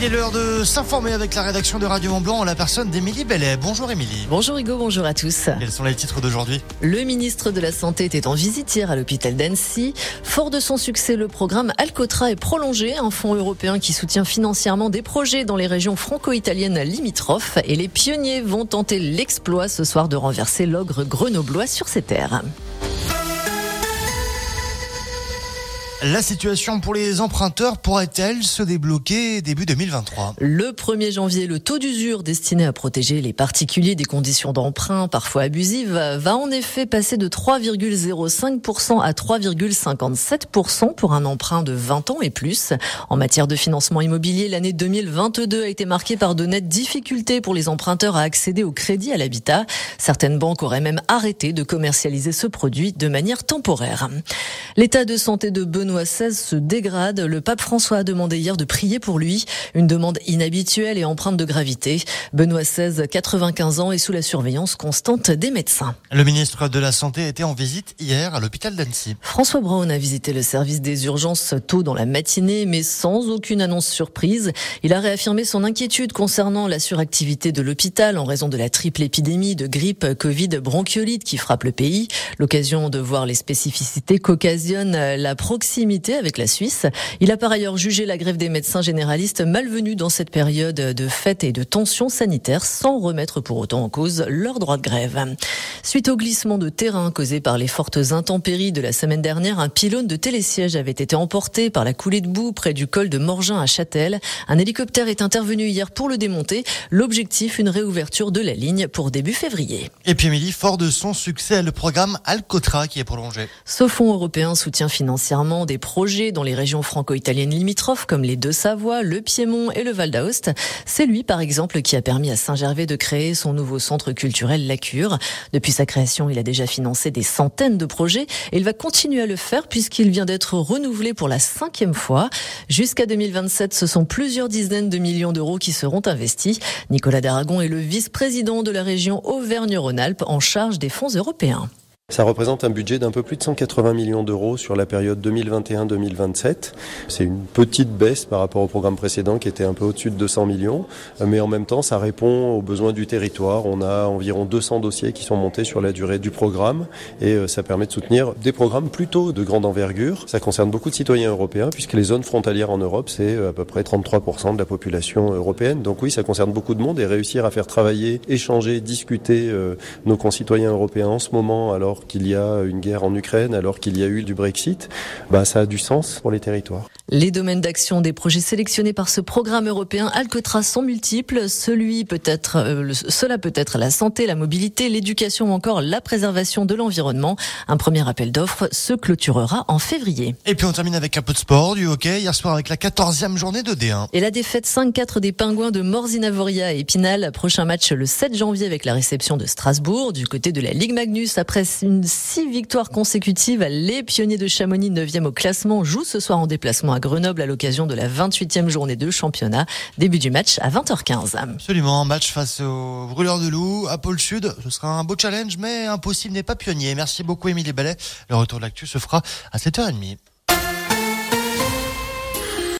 Il est l'heure de s'informer avec la rédaction de Radio Mont Blanc en la personne d'Émilie Bellet. Bonjour Émilie. Bonjour Hugo, bonjour à tous. Quels sont les titres d'aujourd'hui? Le ministre de la Santé était en visite hier à l'hôpital d'Annecy. Fort de son succès, le programme Alcotra est prolongé, un fonds européen qui soutient financièrement des projets dans les régions franco-italiennes limitrophes. Et les pionniers vont tenter l'exploit ce soir de renverser l'ogre grenoblois sur ses terres. La situation pour les emprunteurs pourrait-elle se débloquer début 2023 Le 1er janvier, le taux d'usure destiné à protéger les particuliers des conditions d'emprunt parfois abusives va en effet passer de 3,05% à 3,57% pour un emprunt de 20 ans et plus. En matière de financement immobilier, l'année 2022 a été marquée par de nettes difficultés pour les emprunteurs à accéder au crédit à l'habitat. Certaines banques auraient même arrêté de commercialiser ce produit de manière temporaire. L'état de santé de Benoît Benoît XVI se dégrade. Le pape François a demandé hier de prier pour lui. Une demande inhabituelle et empreinte de gravité. Benoît XVI, 95 ans, est sous la surveillance constante des médecins. Le ministre de la Santé était en visite hier à l'hôpital d'Annecy. François Braun a visité le service des urgences tôt dans la matinée, mais sans aucune annonce surprise. Il a réaffirmé son inquiétude concernant la suractivité de l'hôpital en raison de la triple épidémie de grippe, Covid, bronchiolite qui frappe le pays. L'occasion de voir les spécificités qu'occasionne la proximité avec la Suisse. Il a par ailleurs jugé la grève des médecins généralistes malvenue dans cette période de fête et de tensions sanitaires sans remettre pour autant en cause leur droit de grève. Suite au glissement de terrain causé par les fortes intempéries de la semaine dernière, un pylône de télésiège avait été emporté par la coulée de boue près du col de Morgin à Châtel. Un hélicoptère est intervenu hier pour le démonter. L'objectif, une réouverture de la ligne pour début février. Et puis Émilie, fort de son succès, le programme Alcotra qui est prolongé. Ce fonds européen soutient financièrement des projets dans les régions franco-italiennes limitrophes comme les Deux-Savoie, le Piémont et le Val d'Aoste. C'est lui, par exemple, qui a permis à Saint-Gervais de créer son nouveau centre culturel La Cure. Depuis sa création, il a déjà financé des centaines de projets et il va continuer à le faire puisqu'il vient d'être renouvelé pour la cinquième fois. Jusqu'à 2027, ce sont plusieurs dizaines de millions d'euros qui seront investis. Nicolas Daragon est le vice-président de la région Auvergne-Rhône-Alpes en charge des fonds européens. Ça représente un budget d'un peu plus de 180 millions d'euros sur la période 2021-2027. C'est une petite baisse par rapport au programme précédent qui était un peu au-dessus de 200 millions, mais en même temps ça répond aux besoins du territoire. On a environ 200 dossiers qui sont montés sur la durée du programme et euh, ça permet de soutenir des programmes plutôt de grande envergure. Ça concerne beaucoup de citoyens européens puisque les zones frontalières en Europe c'est euh, à peu près 33% de la population européenne. Donc oui, ça concerne beaucoup de monde et réussir à faire travailler, échanger, discuter euh, nos concitoyens européens en ce moment alors qu'il y a une guerre en Ukraine, alors qu'il y a eu du Brexit, bah, ça a du sens pour les territoires. Les domaines d'action des projets sélectionnés par ce programme européen Alcotras sont multiples. Celui peut être, euh, cela peut être la santé, la mobilité, l'éducation ou encore la préservation de l'environnement. Un premier appel d'offres se clôturera en février. Et puis on termine avec un peu de sport, du hockey, hier soir avec la 14e journée de D1. Et la défaite 5-4 des Pingouins de Morzinavoria et Épinal. Prochain match le 7 janvier avec la réception de Strasbourg. Du côté de la Ligue Magnus, après une six victoires consécutives, les pionniers de Chamonix 9e au classement jouent ce soir en déplacement Grenoble à l'occasion de la 28e journée de championnat. Début du match à 20h15. Absolument, match face aux brûleurs de loup à Pôle Sud. Ce sera un beau challenge, mais impossible n'est pas pionnier. Merci beaucoup Émilie Ballet. Le retour de l'actu se fera à 7h30.